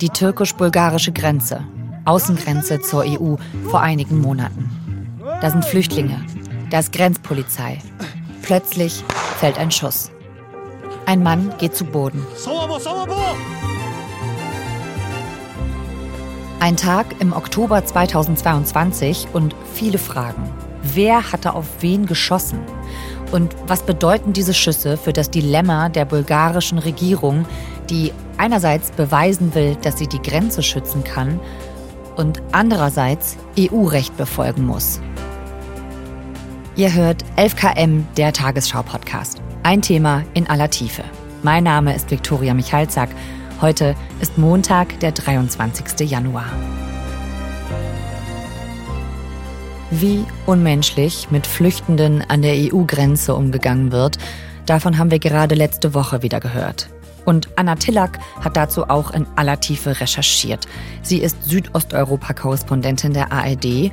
Die türkisch-bulgarische Grenze, Außengrenze zur EU vor einigen Monaten. Da sind Flüchtlinge, da ist Grenzpolizei. Plötzlich fällt ein Schuss. Ein Mann geht zu Boden. Ein Tag im Oktober 2022 und viele Fragen. Wer hatte auf wen geschossen? Und was bedeuten diese Schüsse für das Dilemma der bulgarischen Regierung, die einerseits beweisen will, dass sie die Grenze schützen kann und andererseits EU-Recht befolgen muss? Ihr hört 11KM, der Tagesschau-Podcast. Ein Thema in aller Tiefe. Mein Name ist Viktoria Michalzack. Heute ist Montag, der 23. Januar. Wie unmenschlich mit Flüchtenden an der EU-Grenze umgegangen wird, davon haben wir gerade letzte Woche wieder gehört. Und Anna Tillack hat dazu auch in aller Tiefe recherchiert. Sie ist Südosteuropa-Korrespondentin der ARD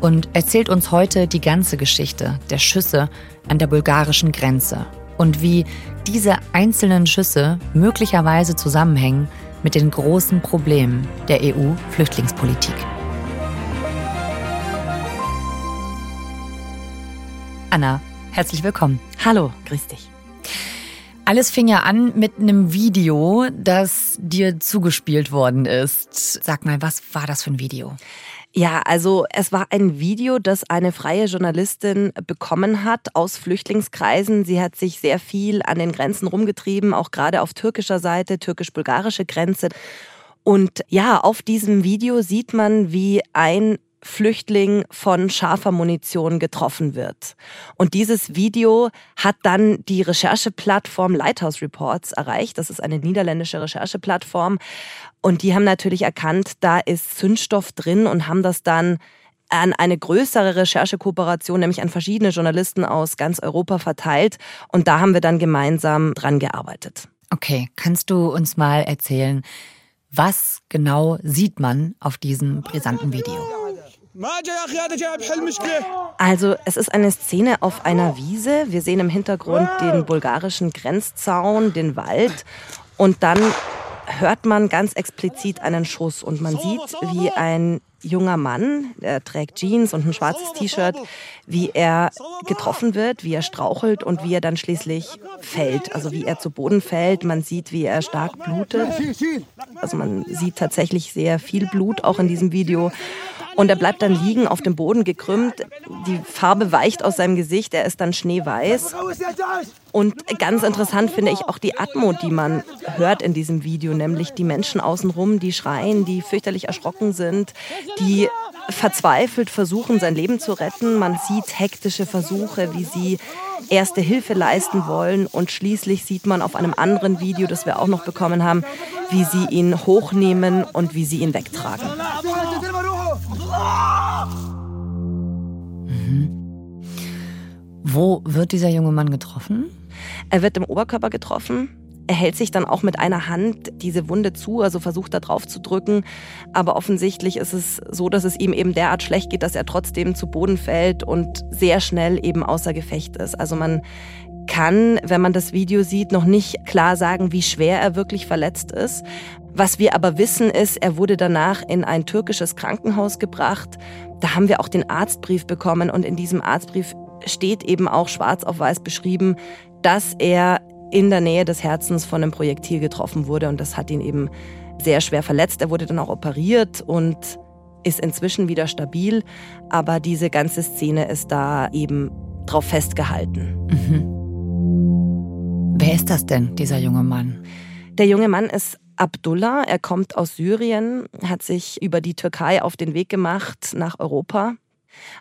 und erzählt uns heute die ganze Geschichte der Schüsse an der bulgarischen Grenze und wie diese einzelnen Schüsse möglicherweise zusammenhängen mit den großen Problemen der EU-Flüchtlingspolitik. Anna, herzlich willkommen. Hallo, grüß dich. Alles fing ja an mit einem Video, das dir zugespielt worden ist. Sag mal, was war das für ein Video? Ja, also es war ein Video, das eine freie Journalistin bekommen hat aus Flüchtlingskreisen. Sie hat sich sehr viel an den Grenzen rumgetrieben, auch gerade auf türkischer Seite, türkisch-bulgarische Grenze. Und ja, auf diesem Video sieht man, wie ein Flüchtling von scharfer Munition getroffen wird. Und dieses Video hat dann die Rechercheplattform Lighthouse Reports erreicht. Das ist eine niederländische Rechercheplattform. Und die haben natürlich erkannt, da ist Zündstoff drin und haben das dann an eine größere Recherchekooperation, nämlich an verschiedene Journalisten aus ganz Europa verteilt. Und da haben wir dann gemeinsam dran gearbeitet. Okay, kannst du uns mal erzählen, was genau sieht man auf diesem brisanten Video? Also es ist eine Szene auf einer Wiese. Wir sehen im Hintergrund den bulgarischen Grenzzaun, den Wald und dann hört man ganz explizit einen Schuss und man sieht, wie ein junger Mann, der trägt Jeans und ein schwarzes T-Shirt, wie er getroffen wird, wie er strauchelt und wie er dann schließlich fällt. Also wie er zu Boden fällt. Man sieht, wie er stark blutet. Also man sieht tatsächlich sehr viel Blut auch in diesem Video. Und er bleibt dann liegen, auf dem Boden gekrümmt. Die Farbe weicht aus seinem Gesicht, er ist dann schneeweiß. Und ganz interessant finde ich auch die Atmo, die man hört in diesem Video, nämlich die Menschen außenrum, die schreien, die fürchterlich erschrocken sind, die verzweifelt versuchen, sein Leben zu retten. Man sieht hektische Versuche, wie sie erste Hilfe leisten wollen. Und schließlich sieht man auf einem anderen Video, das wir auch noch bekommen haben, wie sie ihn hochnehmen und wie sie ihn wegtragen. Wo wird dieser junge Mann getroffen? Er wird im Oberkörper getroffen. Er hält sich dann auch mit einer Hand diese Wunde zu, also versucht da drauf zu drücken. Aber offensichtlich ist es so, dass es ihm eben derart schlecht geht, dass er trotzdem zu Boden fällt und sehr schnell eben außer Gefecht ist. Also man kann, wenn man das Video sieht, noch nicht klar sagen, wie schwer er wirklich verletzt ist. Was wir aber wissen ist, er wurde danach in ein türkisches Krankenhaus gebracht. Da haben wir auch den Arztbrief bekommen und in diesem Arztbrief steht eben auch schwarz auf weiß beschrieben, dass er in der Nähe des Herzens von einem Projektil getroffen wurde und das hat ihn eben sehr schwer verletzt. Er wurde dann auch operiert und ist inzwischen wieder stabil, aber diese ganze Szene ist da eben drauf festgehalten. Mhm. Wer ist das denn, dieser junge Mann? Der junge Mann ist Abdullah. Er kommt aus Syrien, hat sich über die Türkei auf den Weg gemacht nach Europa.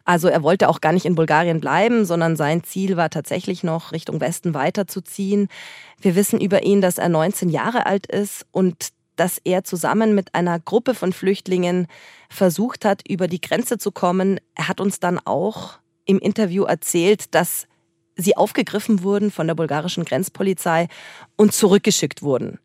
Also er wollte auch gar nicht in Bulgarien bleiben, sondern sein Ziel war tatsächlich noch Richtung Westen weiterzuziehen. Wir wissen über ihn, dass er 19 Jahre alt ist und dass er zusammen mit einer Gruppe von Flüchtlingen versucht hat, über die Grenze zu kommen. Er hat uns dann auch im Interview erzählt, dass sie aufgegriffen wurden von der bulgarischen Grenzpolizei und zurückgeschickt wurden.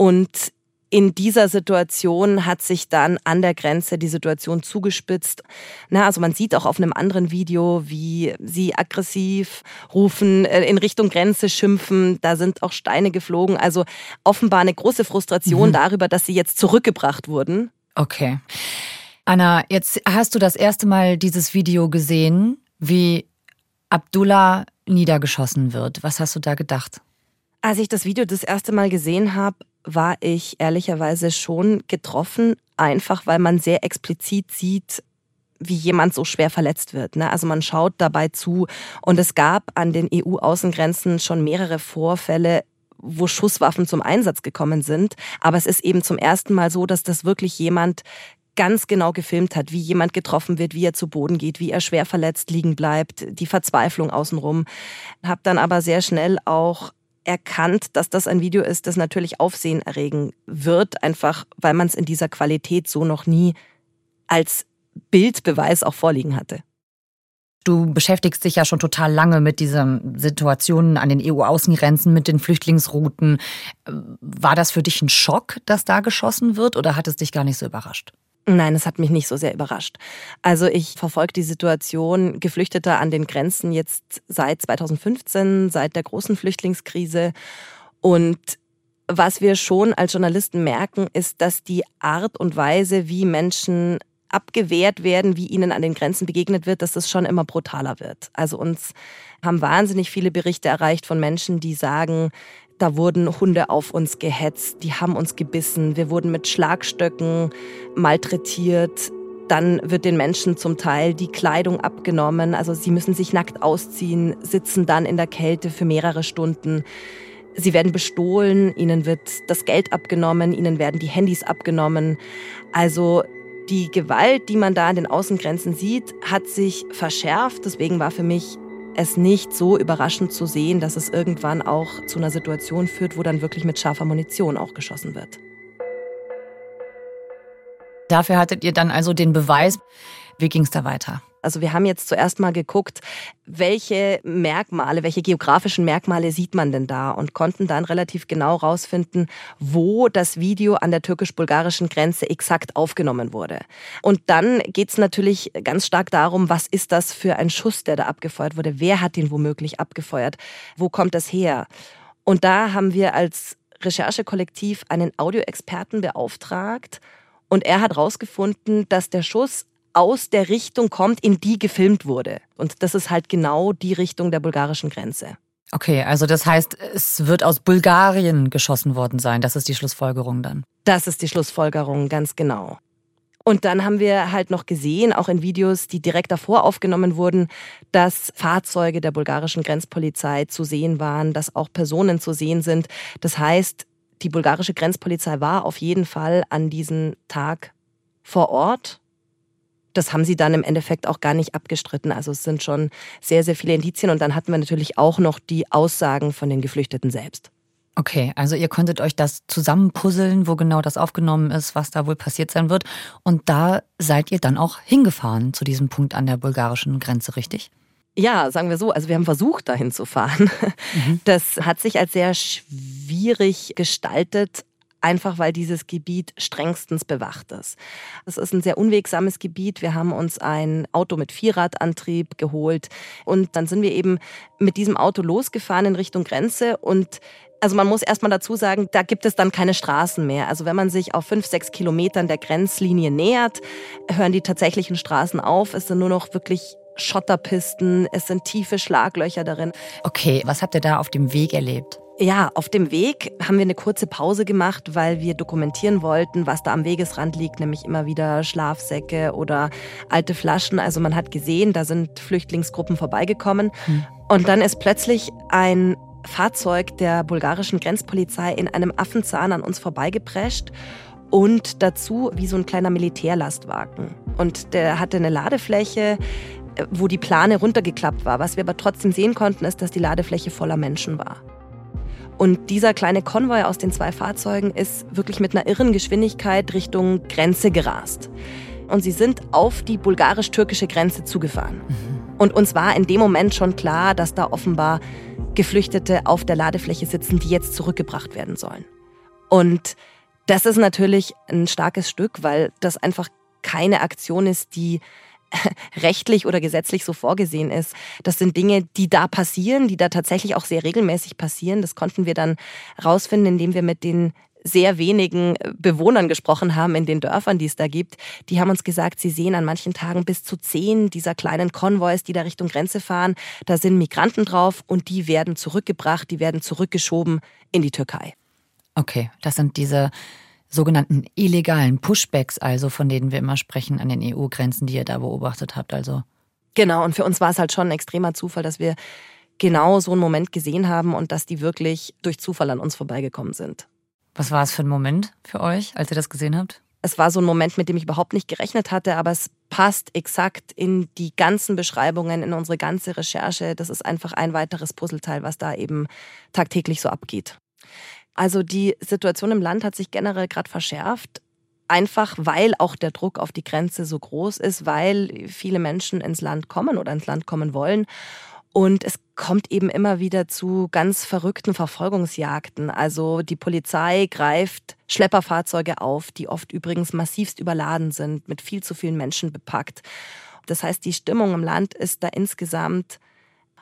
Und in dieser Situation hat sich dann an der Grenze die Situation zugespitzt. Na, also man sieht auch auf einem anderen Video, wie sie aggressiv rufen, äh, in Richtung Grenze schimpfen. Da sind auch Steine geflogen. Also offenbar eine große Frustration mhm. darüber, dass sie jetzt zurückgebracht wurden. Okay. Anna, jetzt hast du das erste Mal dieses Video gesehen, wie Abdullah niedergeschossen wird. Was hast du da gedacht? Als ich das Video das erste Mal gesehen habe, war ich ehrlicherweise schon getroffen, einfach weil man sehr explizit sieht, wie jemand so schwer verletzt wird. Ne? Also man schaut dabei zu und es gab an den EU-Außengrenzen schon mehrere Vorfälle, wo Schusswaffen zum Einsatz gekommen sind. Aber es ist eben zum ersten Mal so, dass das wirklich jemand ganz genau gefilmt hat, wie jemand getroffen wird, wie er zu Boden geht, wie er schwer verletzt liegen bleibt, die Verzweiflung außenrum. Hab dann aber sehr schnell auch erkannt, dass das ein Video ist, das natürlich Aufsehen erregen wird, einfach weil man es in dieser Qualität so noch nie als Bildbeweis auch vorliegen hatte. Du beschäftigst dich ja schon total lange mit diesen Situationen an den EU-Außengrenzen, mit den Flüchtlingsrouten. War das für dich ein Schock, dass da geschossen wird oder hat es dich gar nicht so überrascht? Nein, es hat mich nicht so sehr überrascht. Also ich verfolge die Situation Geflüchteter an den Grenzen jetzt seit 2015, seit der großen Flüchtlingskrise. Und was wir schon als Journalisten merken, ist, dass die Art und Weise, wie Menschen abgewehrt werden, wie ihnen an den Grenzen begegnet wird, dass das schon immer brutaler wird. Also uns haben wahnsinnig viele Berichte erreicht von Menschen, die sagen, da wurden Hunde auf uns gehetzt, die haben uns gebissen, wir wurden mit Schlagstöcken malträtiert. Dann wird den Menschen zum Teil die Kleidung abgenommen, also sie müssen sich nackt ausziehen, sitzen dann in der Kälte für mehrere Stunden. Sie werden bestohlen, ihnen wird das Geld abgenommen, ihnen werden die Handys abgenommen. Also die Gewalt, die man da an den Außengrenzen sieht, hat sich verschärft. Deswegen war für mich es nicht so überraschend zu sehen, dass es irgendwann auch zu einer Situation führt, wo dann wirklich mit scharfer Munition auch geschossen wird. Dafür hattet ihr dann also den Beweis. Wie ging es da weiter? Also wir haben jetzt zuerst mal geguckt, welche Merkmale, welche geografischen Merkmale sieht man denn da und konnten dann relativ genau rausfinden, wo das Video an der türkisch-bulgarischen Grenze exakt aufgenommen wurde. Und dann geht es natürlich ganz stark darum, was ist das für ein Schuss, der da abgefeuert wurde? Wer hat den womöglich abgefeuert? Wo kommt das her? Und da haben wir als Recherchekollektiv einen Audioexperten beauftragt und er hat herausgefunden, dass der Schuss aus der Richtung kommt, in die gefilmt wurde. Und das ist halt genau die Richtung der bulgarischen Grenze. Okay, also das heißt, es wird aus Bulgarien geschossen worden sein. Das ist die Schlussfolgerung dann. Das ist die Schlussfolgerung, ganz genau. Und dann haben wir halt noch gesehen, auch in Videos, die direkt davor aufgenommen wurden, dass Fahrzeuge der bulgarischen Grenzpolizei zu sehen waren, dass auch Personen zu sehen sind. Das heißt, die bulgarische Grenzpolizei war auf jeden Fall an diesem Tag vor Ort das haben sie dann im Endeffekt auch gar nicht abgestritten. Also es sind schon sehr, sehr viele Indizien. Und dann hatten wir natürlich auch noch die Aussagen von den Geflüchteten selbst. Okay, also ihr konntet euch das zusammenpuzzeln, wo genau das aufgenommen ist, was da wohl passiert sein wird. Und da seid ihr dann auch hingefahren zu diesem Punkt an der bulgarischen Grenze, richtig? Ja, sagen wir so. Also wir haben versucht, dahin zu fahren. Mhm. Das hat sich als sehr schwierig gestaltet, einfach weil dieses Gebiet strengstens bewacht ist. Es ist ein sehr unwegsames Gebiet. Wir haben uns ein Auto mit Vierradantrieb geholt und dann sind wir eben mit diesem Auto losgefahren in Richtung Grenze und also man muss erstmal dazu sagen, da gibt es dann keine Straßen mehr. Also wenn man sich auf fünf, sechs Kilometern der Grenzlinie nähert, hören die tatsächlichen Straßen auf. Es sind nur noch wirklich Schotterpisten, es sind tiefe Schlaglöcher darin. Okay, was habt ihr da auf dem Weg erlebt? Ja, auf dem Weg haben wir eine kurze Pause gemacht, weil wir dokumentieren wollten, was da am Wegesrand liegt, nämlich immer wieder Schlafsäcke oder alte Flaschen. Also man hat gesehen, da sind Flüchtlingsgruppen vorbeigekommen. Hm. Und dann ist plötzlich ein Fahrzeug der bulgarischen Grenzpolizei in einem Affenzahn an uns vorbeigeprescht und dazu wie so ein kleiner Militärlastwagen. Und der hatte eine Ladefläche, äh, wo die Plane runtergeklappt war. Was wir aber trotzdem sehen konnten, ist, dass die Ladefläche voller Menschen war. Und dieser kleine Konvoi aus den zwei Fahrzeugen ist wirklich mit einer irren Geschwindigkeit Richtung Grenze gerast. Und sie sind auf die bulgarisch-türkische Grenze zugefahren. Mhm. Und uns war in dem Moment schon klar, dass da offenbar Geflüchtete auf der Ladefläche sitzen, die jetzt zurückgebracht werden sollen. Und Das ist natürlich ein starkes Stück, weil das einfach keine Aktion ist, die rechtlich oder gesetzlich so vorgesehen ist. Das sind Dinge, die da passieren, die da tatsächlich auch sehr regelmäßig passieren. Das konnten wir dann rausfinden, indem wir mit den sehr wenigen Bewohnern gesprochen haben in den Dörfern, die es da gibt. Die haben uns gesagt, sie sehen an manchen Tagen bis zu zehn dieser kleinen Konvois, die da Richtung Grenze fahren. Da sind Migranten drauf und die werden zurückgebracht, die werden zurückgeschoben in die Türkei. Okay, das sind diese sogenannten illegalen Pushbacks, also von denen wir immer sprechen an den EU-Grenzen, die ihr da beobachtet habt. Also genau. Und für uns war es halt schon ein extremer Zufall, dass wir genau so einen Moment gesehen haben und dass die wirklich durch Zufall an uns vorbeigekommen sind. Was war es für ein Moment für euch, als ihr das gesehen habt? Es war so ein Moment, mit dem ich überhaupt nicht gerechnet hatte, aber es passt exakt in die ganzen Beschreibungen, in unsere ganze Recherche. Das ist einfach ein weiteres Puzzleteil, was da eben tagtäglich so abgeht. Also die Situation im Land hat sich generell gerade verschärft. Einfach weil auch der Druck auf die Grenze so groß ist, weil viele Menschen ins Land kommen oder ins Land kommen wollen. Und es kommt eben immer wieder zu ganz verrückten Verfolgungsjagden. Also die Polizei greift Schlepperfahrzeuge auf, die oft übrigens massivst überladen sind, mit viel zu vielen Menschen bepackt. Das heißt, die Stimmung im Land ist da insgesamt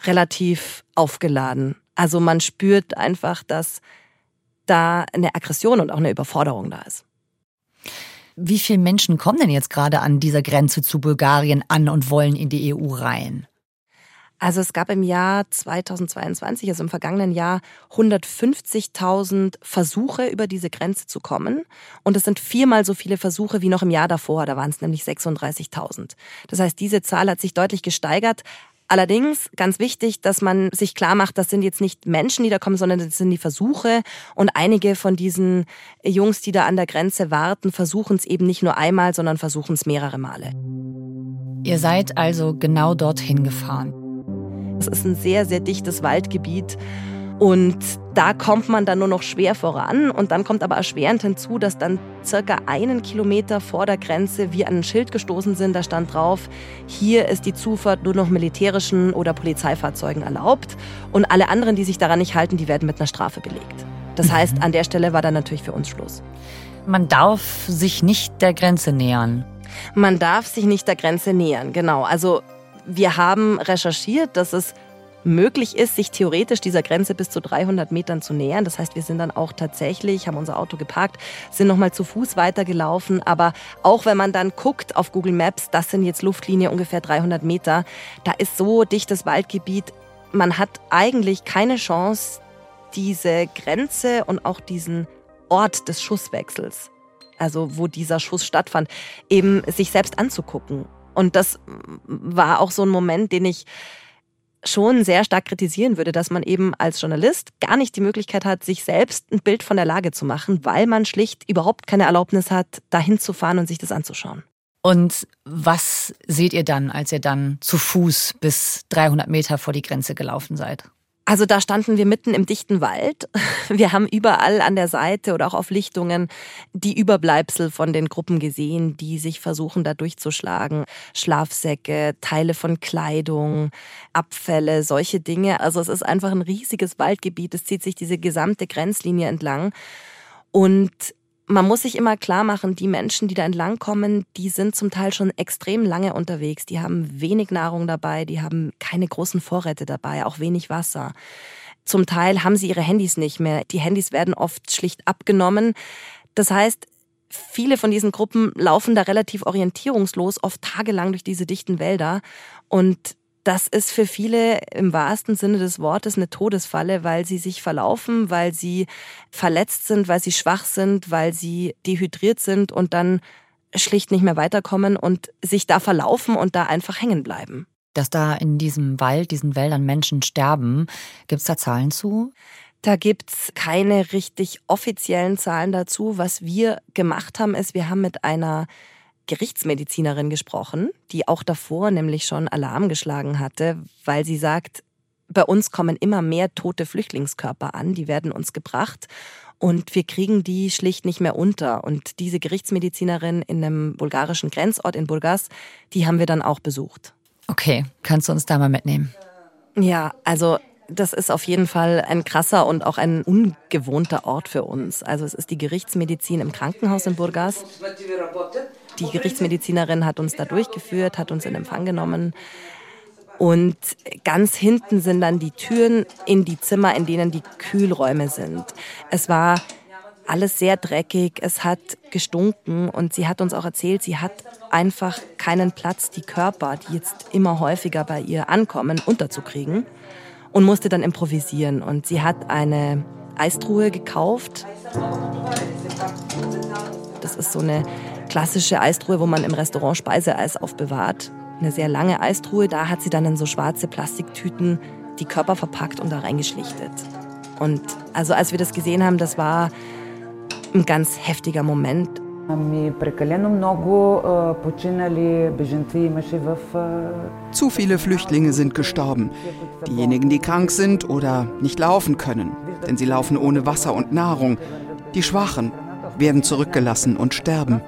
relativ aufgeladen. Also man spürt einfach, dass da eine Aggression und auch eine Überforderung da ist. Wie viele Menschen kommen denn jetzt gerade an dieser Grenze zu Bulgarien an und wollen in die EU rein? Also es gab im Jahr 2022, also im vergangenen Jahr, 150.000 Versuche über diese Grenze zu kommen. Und es sind viermal so viele Versuche wie noch im Jahr davor. Da waren es nämlich 36.000. Das heißt, diese Zahl hat sich deutlich gesteigert. Allerdings ganz wichtig, dass man sich klar macht, das sind jetzt nicht Menschen, die da kommen, sondern das sind die Versuche. Und einige von diesen Jungs, die da an der Grenze warten, versuchen es eben nicht nur einmal, sondern versuchen es mehrere Male. Ihr seid also genau dorthin gefahren. Es ist ein sehr, sehr dichtes Waldgebiet. Und da kommt man dann nur noch schwer voran. Und dann kommt aber erschwerend hinzu, dass dann circa einen Kilometer vor der Grenze wir an ein Schild gestoßen sind. Da stand drauf, hier ist die Zufahrt nur noch militärischen oder Polizeifahrzeugen erlaubt. Und alle anderen, die sich daran nicht halten, die werden mit einer Strafe belegt. Das heißt, mhm. an der Stelle war dann natürlich für uns Schluss. Man darf sich nicht der Grenze nähern. Man darf sich nicht der Grenze nähern, genau. Also wir haben recherchiert, dass es möglich ist, sich theoretisch dieser Grenze bis zu 300 Metern zu nähern. Das heißt, wir sind dann auch tatsächlich, haben unser Auto geparkt, sind nochmal zu Fuß weitergelaufen. Aber auch wenn man dann guckt auf Google Maps, das sind jetzt Luftlinie ungefähr 300 Meter, da ist so dichtes Waldgebiet, man hat eigentlich keine Chance, diese Grenze und auch diesen Ort des Schusswechsels, also wo dieser Schuss stattfand, eben sich selbst anzugucken. Und das war auch so ein Moment, den ich schon sehr stark kritisieren würde, dass man eben als Journalist gar nicht die Möglichkeit hat, sich selbst ein Bild von der Lage zu machen, weil man schlicht überhaupt keine Erlaubnis hat, dahin zu fahren und sich das anzuschauen. Und was seht ihr dann, als ihr dann zu Fuß bis 300 Meter vor die Grenze gelaufen seid? Also da standen wir mitten im dichten Wald. Wir haben überall an der Seite oder auch auf Lichtungen die Überbleibsel von den Gruppen gesehen, die sich versuchen da durchzuschlagen. Schlafsäcke, Teile von Kleidung, Abfälle, solche Dinge. Also es ist einfach ein riesiges Waldgebiet. Es zieht sich diese gesamte Grenzlinie entlang. Und man muss sich immer klar machen, die Menschen, die da entlang kommen, die sind zum Teil schon extrem lange unterwegs. Die haben wenig Nahrung dabei, die haben keine großen Vorräte dabei, auch wenig Wasser. Zum Teil haben sie ihre Handys nicht mehr. Die Handys werden oft schlicht abgenommen. Das heißt, viele von diesen Gruppen laufen da relativ orientierungslos, oft tagelang durch diese dichten Wälder. Und das ist für viele im wahrsten Sinne des Wortes eine Todesfalle, weil sie sich verlaufen, weil sie verletzt sind, weil sie schwach sind, weil sie dehydriert sind und dann schlicht nicht mehr weiterkommen und sich da verlaufen und da einfach hängen bleiben. Dass da in diesem Wald, diesen Wäldern Menschen sterben, gibt es da Zahlen zu? Da gibt's keine richtig offiziellen Zahlen dazu. Was wir gemacht haben, ist, wir haben mit einer Gerichtsmedizinerin gesprochen, die auch davor nämlich schon Alarm geschlagen hatte, weil sie sagt, bei uns kommen immer mehr tote Flüchtlingskörper an, die werden uns gebracht und wir kriegen die schlicht nicht mehr unter. Und diese Gerichtsmedizinerin in einem bulgarischen Grenzort in Burgas, die haben wir dann auch besucht. Okay, kannst du uns da mal mitnehmen? Ja, also Das ist auf jeden Fall ein krasser und auch ein ungewohnter Ort für uns. Also es ist die Gerichtsmedizin im Krankenhaus in Burgas. Die Gerichtsmedizinerin hat uns da durchgeführt, hat uns in Empfang genommen. Und ganz hinten sind dann die Türen in die Zimmer, in denen die Kühlräume sind. Es war alles sehr dreckig, es hat gestunken und sie hat uns auch erzählt, sie hat einfach keinen Platz, die Körper, die jetzt immer häufiger bei ihr ankommen, unterzukriegen und musste dann improvisieren. Und sie hat eine Eistruhe gekauft. Das ist so eine klassische Eistruhe, wo man im Restaurant Speiseeis aufbewahrt. Eine sehr lange Eistruhe. Da hat sie dann in so schwarze Plastiktüten die Körper verpackt und da reingeschlichtet. Und also als wir das gesehen haben, das war ein ganz heftiger Moment. Zu viele Flüchtlinge sind gestorben. Diejenigen, die krank sind oder nicht laufen können, denn sie laufen ohne Wasser und Nahrung. Die Schwachen werden zurückgelassen und sterben.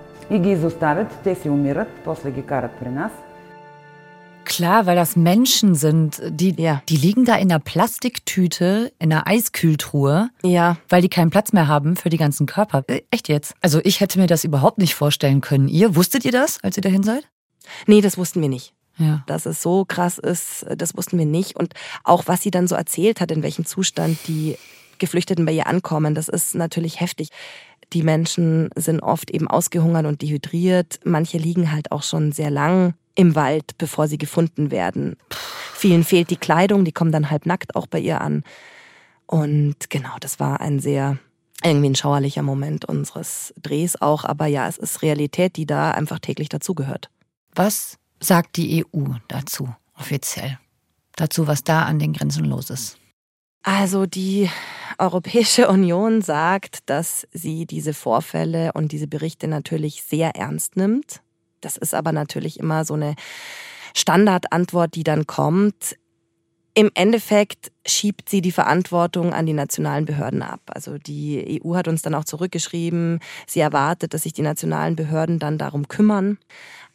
Klar, weil das Menschen sind, die, ja. die liegen da in einer Plastiktüte, in einer Eiskühltruhe, ja. weil die keinen Platz mehr haben für die ganzen Körper. Äh, echt jetzt? Also ich hätte mir das überhaupt nicht vorstellen können. Ihr, wusstet ihr das, als ihr dahin seid? Nee, das wussten wir nicht. Ja. Dass es so krass ist, das wussten wir nicht. Und auch was sie dann so erzählt hat, in welchem Zustand die Geflüchteten bei ihr ankommen, das ist natürlich heftig. Die Menschen sind oft eben ausgehungert und dehydriert. Manche liegen halt auch schon sehr lang im Wald, bevor sie gefunden werden. Vielen fehlt die Kleidung, die kommen dann halb nackt auch bei ihr an. Und genau, das war ein sehr, irgendwie ein schauerlicher Moment unseres Drehs auch. Aber ja, es ist Realität, die da einfach täglich dazugehört. Was sagt die EU dazu offiziell? Dazu, was da an den Grenzen los ist? Also die Europäische Union sagt, dass sie diese Vorfälle und diese Berichte natürlich sehr ernst nimmt. Das ist aber natürlich immer so eine Standardantwort, die dann kommt. Im Endeffekt schiebt sie die Verantwortung an die nationalen Behörden ab. Also die EU hat uns dann auch zurückgeschrieben, sie erwartet, dass sich die nationalen Behörden dann darum kümmern.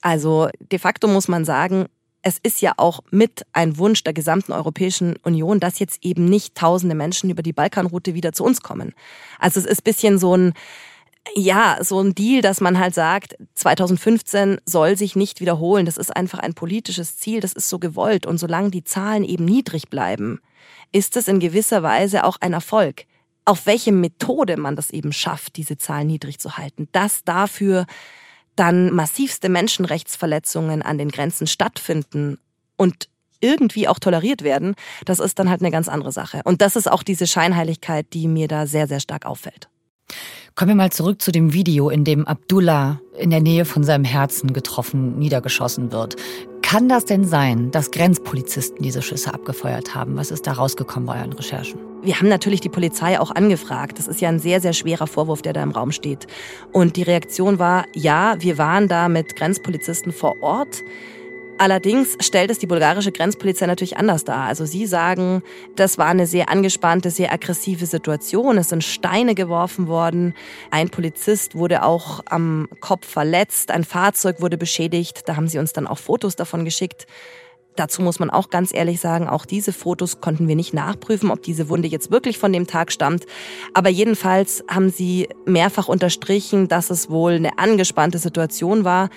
Also de facto muss man sagen, es ist ja auch mit ein Wunsch der gesamten Europäischen Union, dass jetzt eben nicht tausende Menschen über die Balkanroute wieder zu uns kommen. Also es ist bisschen so ein ja, so ein Deal, dass man halt sagt, 2015 soll sich nicht wiederholen. Das ist einfach ein politisches Ziel, das ist so gewollt. Und solange die Zahlen eben niedrig bleiben, ist es in gewisser Weise auch ein Erfolg. Auf welche Methode man das eben schafft, diese Zahlen niedrig zu halten, dass dafür dann massivste Menschenrechtsverletzungen an den Grenzen stattfinden und irgendwie auch toleriert werden, das ist dann halt eine ganz andere Sache. Und das ist auch diese Scheinheiligkeit, die mir da sehr, sehr stark auffällt. Kommen wir mal zurück zu dem Video, in dem Abdullah in der Nähe von seinem Herzen getroffen, niedergeschossen wird. Kann das denn sein, dass Grenzpolizisten diese Schüsse abgefeuert haben? Was ist da rausgekommen bei euren Recherchen? Wir haben natürlich die Polizei auch angefragt. Das ist ja ein sehr, sehr schwerer Vorwurf, der da im Raum steht. Und die Reaktion war, ja, wir waren da mit Grenzpolizisten vor Ort. Allerdings stellt es die bulgarische Grenzpolizei natürlich anders dar. Also sie sagen, das war eine sehr angespannte, sehr aggressive Situation. Es sind Steine geworfen worden. Ein Polizist wurde auch am Kopf verletzt. Ein Fahrzeug wurde beschädigt. Da haben sie uns dann auch Fotos davon geschickt. Dazu muss man auch ganz ehrlich sagen, auch diese Fotos konnten wir nicht nachprüfen, ob diese Wunde jetzt wirklich von dem Tag stammt. Aber jedenfalls haben sie mehrfach unterstrichen, dass es wohl eine angespannte Situation war.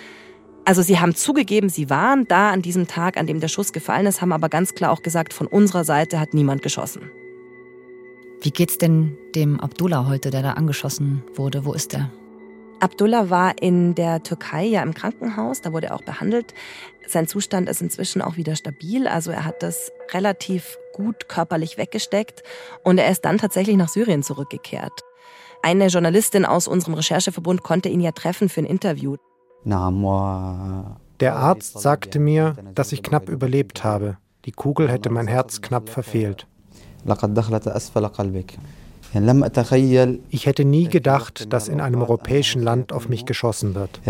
Also sie haben zugegeben, sie waren da an diesem Tag, an dem der Schuss gefallen ist, haben aber ganz klar auch gesagt, von unserer Seite hat niemand geschossen. Wie geht's denn dem Abdullah heute, der da angeschossen wurde? Wo ist er? Abdullah war in der Türkei ja im Krankenhaus, da wurde er auch behandelt. Sein Zustand ist inzwischen auch wieder stabil, also er hat das relativ gut körperlich weggesteckt und er ist dann tatsächlich nach Syrien zurückgekehrt. Eine Journalistin aus unserem Rechercheverbund konnte ihn ja treffen für ein Interview. Der Arzt sagte mir, dass ich knapp überlebt habe. Die Kugel hätte mein Herz knapp verfehlt. Ich hätte nie gedacht, dass in einem europäischen Land auf mich geschossen wird.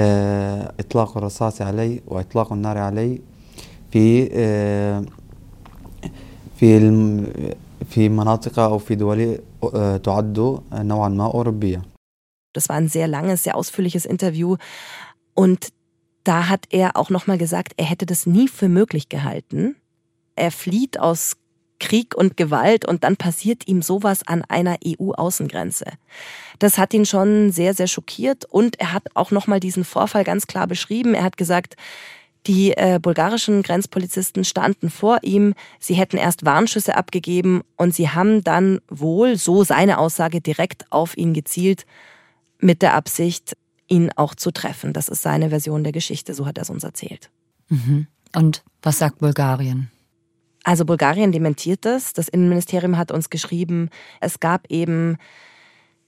Das war ein sehr langes, sehr ausführliches Interview und da hat er auch nochmal gesagt, er hätte das nie für möglich gehalten. Er flieht aus Krieg und Gewalt und dann passiert ihm sowas an einer EU-Außengrenze. Das hat ihn schon sehr, sehr schockiert und er hat auch nochmal diesen Vorfall ganz klar beschrieben. Er hat gesagt, die äh, bulgarischen Grenzpolizisten standen vor ihm, sie hätten erst Warnschüsse abgegeben und sie haben dann wohl, so seine Aussage, direkt auf ihn gezielt, mit der Absicht, ihn auch zu treffen. Das ist seine Version der Geschichte, so hat er es uns erzählt. Mhm. Und was sagt Bulgarien? Also Bulgarien dementiert das. Das Innenministerium hat uns geschrieben, es gab eben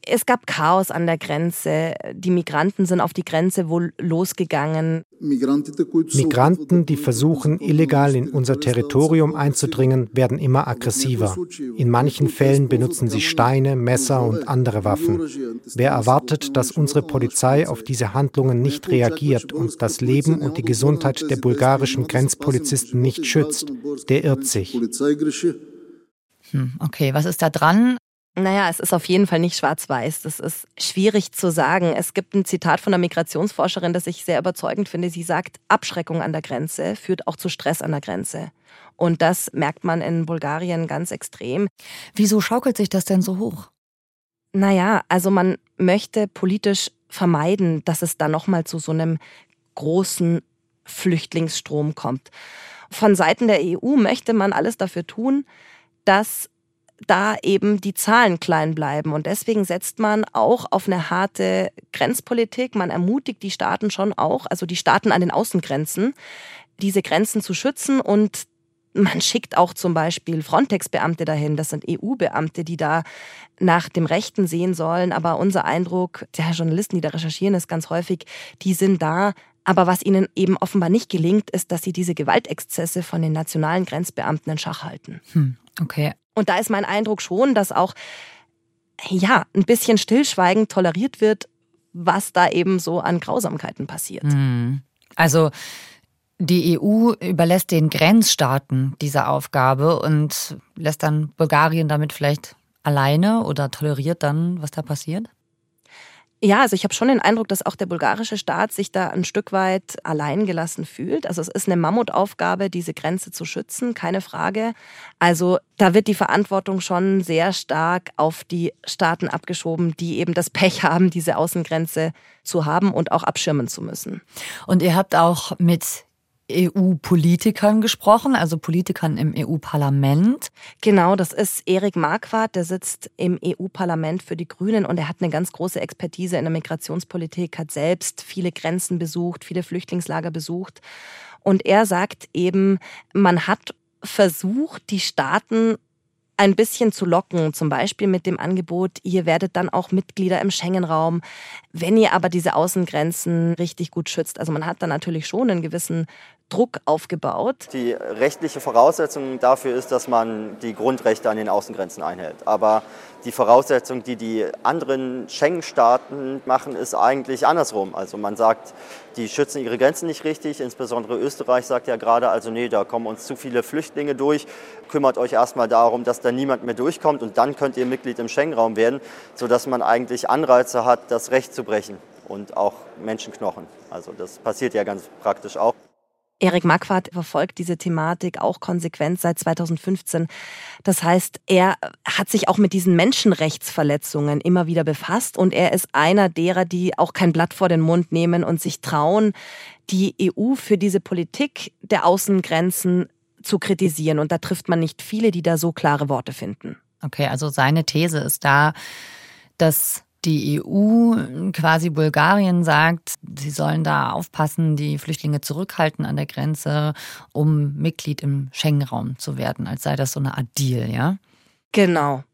es gab Chaos an der Grenze. Die Migranten sind auf die Grenze wohl losgegangen. Migranten, die versuchen, illegal in unser Territorium einzudringen, werden immer aggressiver. In manchen Fällen benutzen sie Steine, Messer und andere Waffen. Wer erwartet, dass unsere Polizei auf diese Handlungen nicht reagiert und das Leben und die Gesundheit der bulgarischen Grenzpolizisten nicht schützt, der irrt sich. Hm, okay, was ist da dran? Naja, es ist auf jeden Fall nicht schwarz-weiß. Das ist schwierig zu sagen. Es gibt ein Zitat von einer Migrationsforscherin, das ich sehr überzeugend finde. Sie sagt, Abschreckung an der Grenze führt auch zu Stress an der Grenze. Und das merkt man in Bulgarien ganz extrem. Wieso schaukelt sich das denn so hoch? Naja, also man möchte politisch vermeiden, dass es da nochmal zu so einem großen Flüchtlingsstrom kommt. Von Seiten der EU möchte man alles dafür tun, dass da eben die Zahlen klein bleiben. Und deswegen setzt man auch auf eine harte Grenzpolitik. Man ermutigt die Staaten schon auch, also die Staaten an den Außengrenzen, diese Grenzen zu schützen und man schickt auch zum Beispiel Frontex-Beamte dahin. Das sind EU-Beamte, die da nach dem Rechten sehen sollen. Aber unser Eindruck, der Journalisten, die da recherchieren, ist ganz häufig, die sind da. Aber was ihnen eben offenbar nicht gelingt, ist, dass sie diese Gewaltexzesse von den nationalen Grenzbeamten in Schach halten. Hm, okay. Und da ist mein Eindruck schon, dass auch ja, ein bisschen stillschweigend toleriert wird, was da eben so an Grausamkeiten passiert. Hm. Also die EU überlässt den Grenzstaaten diese Aufgabe und lässt dann Bulgarien damit vielleicht alleine oder toleriert dann, was da passiert? Ja, also ich habe schon den Eindruck, dass auch der bulgarische Staat sich da ein Stück weit alleingelassen fühlt. Also es ist eine Mammutaufgabe, diese Grenze zu schützen, keine Frage. Also da wird die Verantwortung schon sehr stark auf die Staaten abgeschoben, die eben das Pech haben, diese Außengrenze zu haben und auch abschirmen zu müssen. Und ihr habt auch mit EU-Politikern gesprochen, also Politikern im EU-Parlament. Genau, das ist Erik Marquardt, der sitzt im EU-Parlament für die Grünen und er hat eine ganz große Expertise in der Migrationspolitik, hat selbst viele Grenzen besucht, viele Flüchtlingslager besucht. Und er sagt eben, man hat versucht, die Staaten ein bisschen zu locken, zum Beispiel mit dem Angebot, ihr werdet dann auch Mitglieder im Schengen-Raum, wenn ihr aber diese Außengrenzen richtig gut schützt. Also man hat da natürlich schon einen gewissen Druck aufgebaut. Die rechtliche Voraussetzung dafür ist, dass man die Grundrechte an den Außengrenzen einhält. Aber die Voraussetzung, die die anderen Schengen-Staaten machen, ist eigentlich andersrum. Also man sagt, die schützen ihre Grenzen nicht richtig. Insbesondere Österreich sagt ja gerade, also nee, da kommen uns zu viele Flüchtlinge durch. Kümmert euch erstmal darum, dass da niemand mehr durchkommt und dann könnt ihr Mitglied im Schengen-Raum werden, sodass man eigentlich Anreize hat, das Recht zu brechen und auch Menschenknochen. Also das passiert ja ganz praktisch auch. Erik Marquardt verfolgt diese Thematik auch konsequent seit 2015. Das heißt, er hat sich auch mit diesen Menschenrechtsverletzungen immer wieder befasst und er ist einer derer, die auch kein Blatt vor den Mund nehmen und sich trauen, die EU für diese Politik der Außengrenzen zu kritisieren. Und da trifft man nicht viele, die da so klare Worte finden. Okay, also seine These ist da, dass die EU, quasi Bulgarien sagt, sie sollen da aufpassen, die Flüchtlinge zurückhalten an der Grenze, um Mitglied im Schengen-Raum zu werden, als sei das so eine Art Deal, ja? Genau.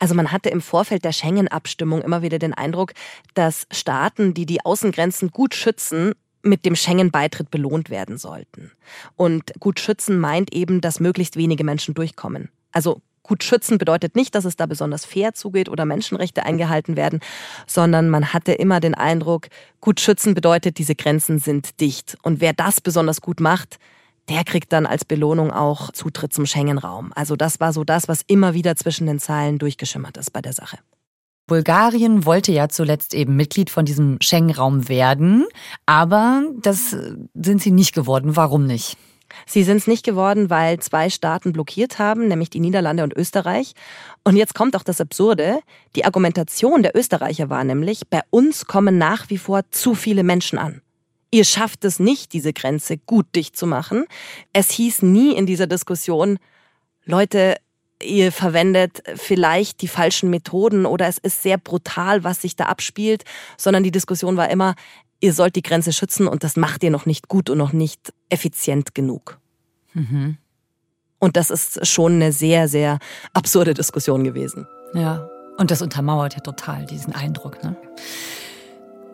Also man hatte im Vorfeld der Schengen-Abstimmung immer wieder den Eindruck, dass Staaten, die die Außengrenzen gut schützen, mit dem Schengen-Beitritt belohnt werden sollten. Und gut schützen meint eben, dass möglichst wenige Menschen durchkommen. Also Gut schützen bedeutet nicht, dass es da besonders fair zugeht oder Menschenrechte eingehalten werden, sondern man hatte immer den Eindruck, gut schützen bedeutet, diese Grenzen sind dicht. Und wer das besonders gut macht, der kriegt dann als Belohnung auch Zutritt zum Schengen-Raum. Also das war so das, was immer wieder zwischen den Zeilen durchgeschimmert ist bei der Sache. Bulgarien wollte ja zuletzt eben Mitglied von diesem Schengen-Raum werden, aber das sind sie nicht geworden. Warum nicht? Sie sind es nicht geworden, weil zwei Staaten blockiert haben, nämlich die Niederlande und Österreich. Und jetzt kommt auch das Absurde. Die Argumentation der Österreicher war nämlich, bei uns kommen nach wie vor zu viele Menschen an. Ihr schafft es nicht, diese Grenze gut dicht zu machen. Es hieß nie in dieser Diskussion, Leute, ihr verwendet vielleicht die falschen Methoden oder es ist sehr brutal, was sich da abspielt, sondern die Diskussion war immer, ihr sollt die Grenze schützen und das macht ihr noch nicht gut und noch nicht effizient genug. Mhm. Und das ist schon eine sehr, sehr absurde Diskussion gewesen. Ja, und das untermauert ja total diesen Eindruck. Ne?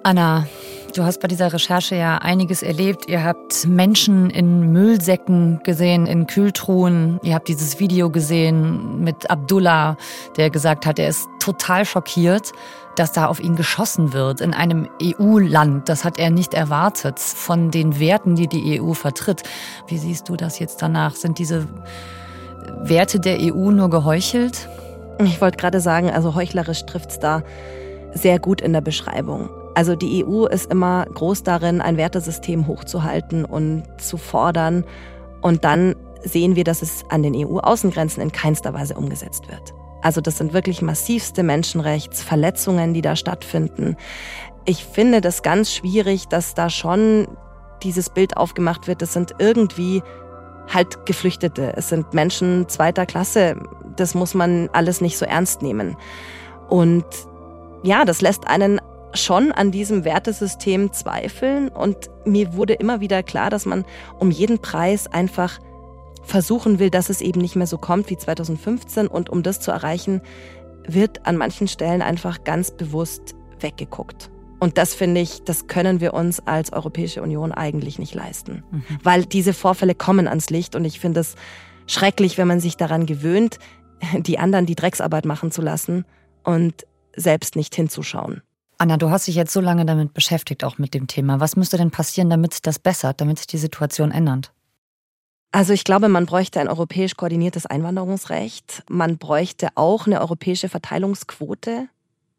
Anna, du hast bei dieser Recherche ja einiges erlebt. Ihr habt Menschen in Müllsäcken gesehen, in Kühltruhen. Ihr habt dieses Video gesehen mit Abdullah, der gesagt hat, er ist total schockiert dass da auf ihn geschossen wird in einem EU-Land. Das hat er nicht erwartet von den Werten, die die EU vertritt. Wie siehst du das jetzt danach? Sind diese Werte der EU nur geheuchelt? Ich wollte gerade sagen, also heuchlerisch trifft es da sehr gut in der Beschreibung. Also die EU ist immer groß darin, ein Wertesystem hochzuhalten und zu fordern. Und dann sehen wir, dass es an den EU-Außengrenzen in keinster Weise umgesetzt wird. Also das sind wirklich massivste Menschenrechtsverletzungen, die da stattfinden. Ich finde das ganz schwierig, dass da schon dieses Bild aufgemacht wird, das sind irgendwie halt Geflüchtete. Es sind Menschen zweiter Klasse. Das muss man alles nicht so ernst nehmen. Und ja, das lässt einen schon an diesem Wertesystem zweifeln. Und mir wurde immer wieder klar, dass man um jeden Preis einfach versuchen will, dass es eben nicht mehr so kommt wie 2015. Und um das zu erreichen, wird an manchen Stellen einfach ganz bewusst weggeguckt. Und das finde ich, das können wir uns als Europäische Union eigentlich nicht leisten. Mhm. Weil diese Vorfälle kommen ans Licht und ich finde es schrecklich, wenn man sich daran gewöhnt, die anderen die Drecksarbeit machen zu lassen und selbst nicht hinzuschauen. Anna, du hast dich jetzt so lange damit beschäftigt, auch mit dem Thema. Was müsste denn passieren, damit das bessert, damit sich die Situation ändert? Also ich glaube, man bräuchte ein europäisch koordiniertes Einwanderungsrecht. Man bräuchte auch eine europäische Verteilungsquote,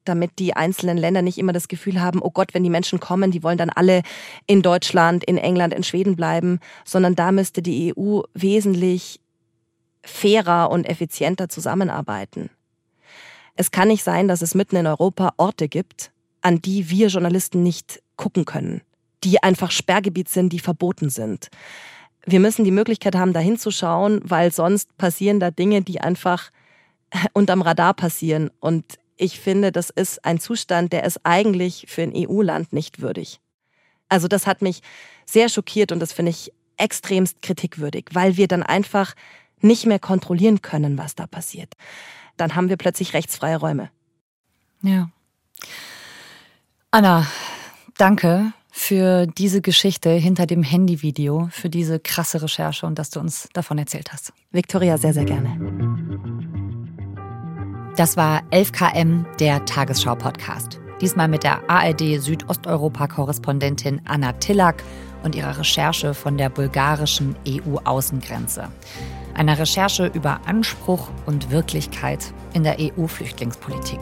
damit die einzelnen Länder nicht immer das Gefühl haben, oh Gott, wenn die Menschen kommen, die wollen dann alle in Deutschland, in England, in Schweden bleiben, sondern da müsste die EU wesentlich fairer und effizienter zusammenarbeiten. Es kann nicht sein, dass es mitten in Europa Orte gibt, an die wir Journalisten nicht gucken können, die einfach Sperrgebiet sind, die verboten sind wir müssen die Möglichkeit haben, da hinzuschauen, weil sonst passieren da Dinge, die einfach unterm Radar passieren. Und ich finde, das ist ein Zustand, der ist eigentlich für ein EU-Land nicht würdig. Also das hat mich sehr schockiert und das finde ich extremst kritikwürdig, weil wir dann einfach nicht mehr kontrollieren können, was da passiert. Dann haben wir plötzlich rechtsfreie Räume. Ja. Anna, danke für diese Geschichte hinter dem Handyvideo, für diese krasse Recherche und dass du uns davon erzählt hast. Victoria, sehr, sehr gerne. Das war 11KM, der Tagesschau-Podcast. Diesmal mit der ARD Südosteuropa-Korrespondentin Anna Tillak und ihrer Recherche von der bulgarischen EU-Außengrenze. Einer Recherche über Anspruch und Wirklichkeit in der EU-Flüchtlingspolitik.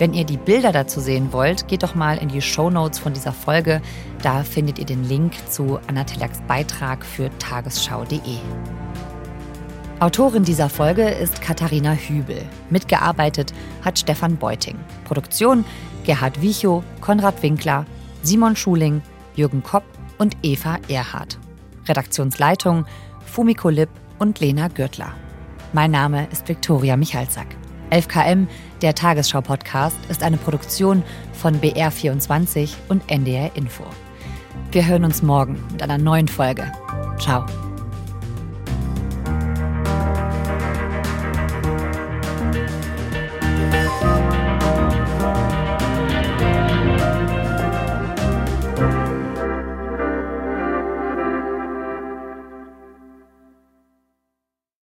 Wenn ihr die Bilder dazu sehen wollt, geht doch mal in die Show Notes von dieser Folge. Da findet ihr den Link zu Anna Tillaks Beitrag für tagesschau.de. Autorin dieser Folge ist Katharina Hübel. Mitgearbeitet hat Stefan Beuting. Produktion Gerhard Wichow, Konrad Winkler, Simon Schuling, Jürgen Kopp und Eva Erhardt. Redaktionsleitung Fumiko Lipp und Lena Gürtler. Mein Name ist Viktoria Michalzack. 11KM, der Tagesschau-Podcast, ist eine Produktion von BR24 und NDR Info. Wir hören uns morgen mit einer neuen Folge. Ciao.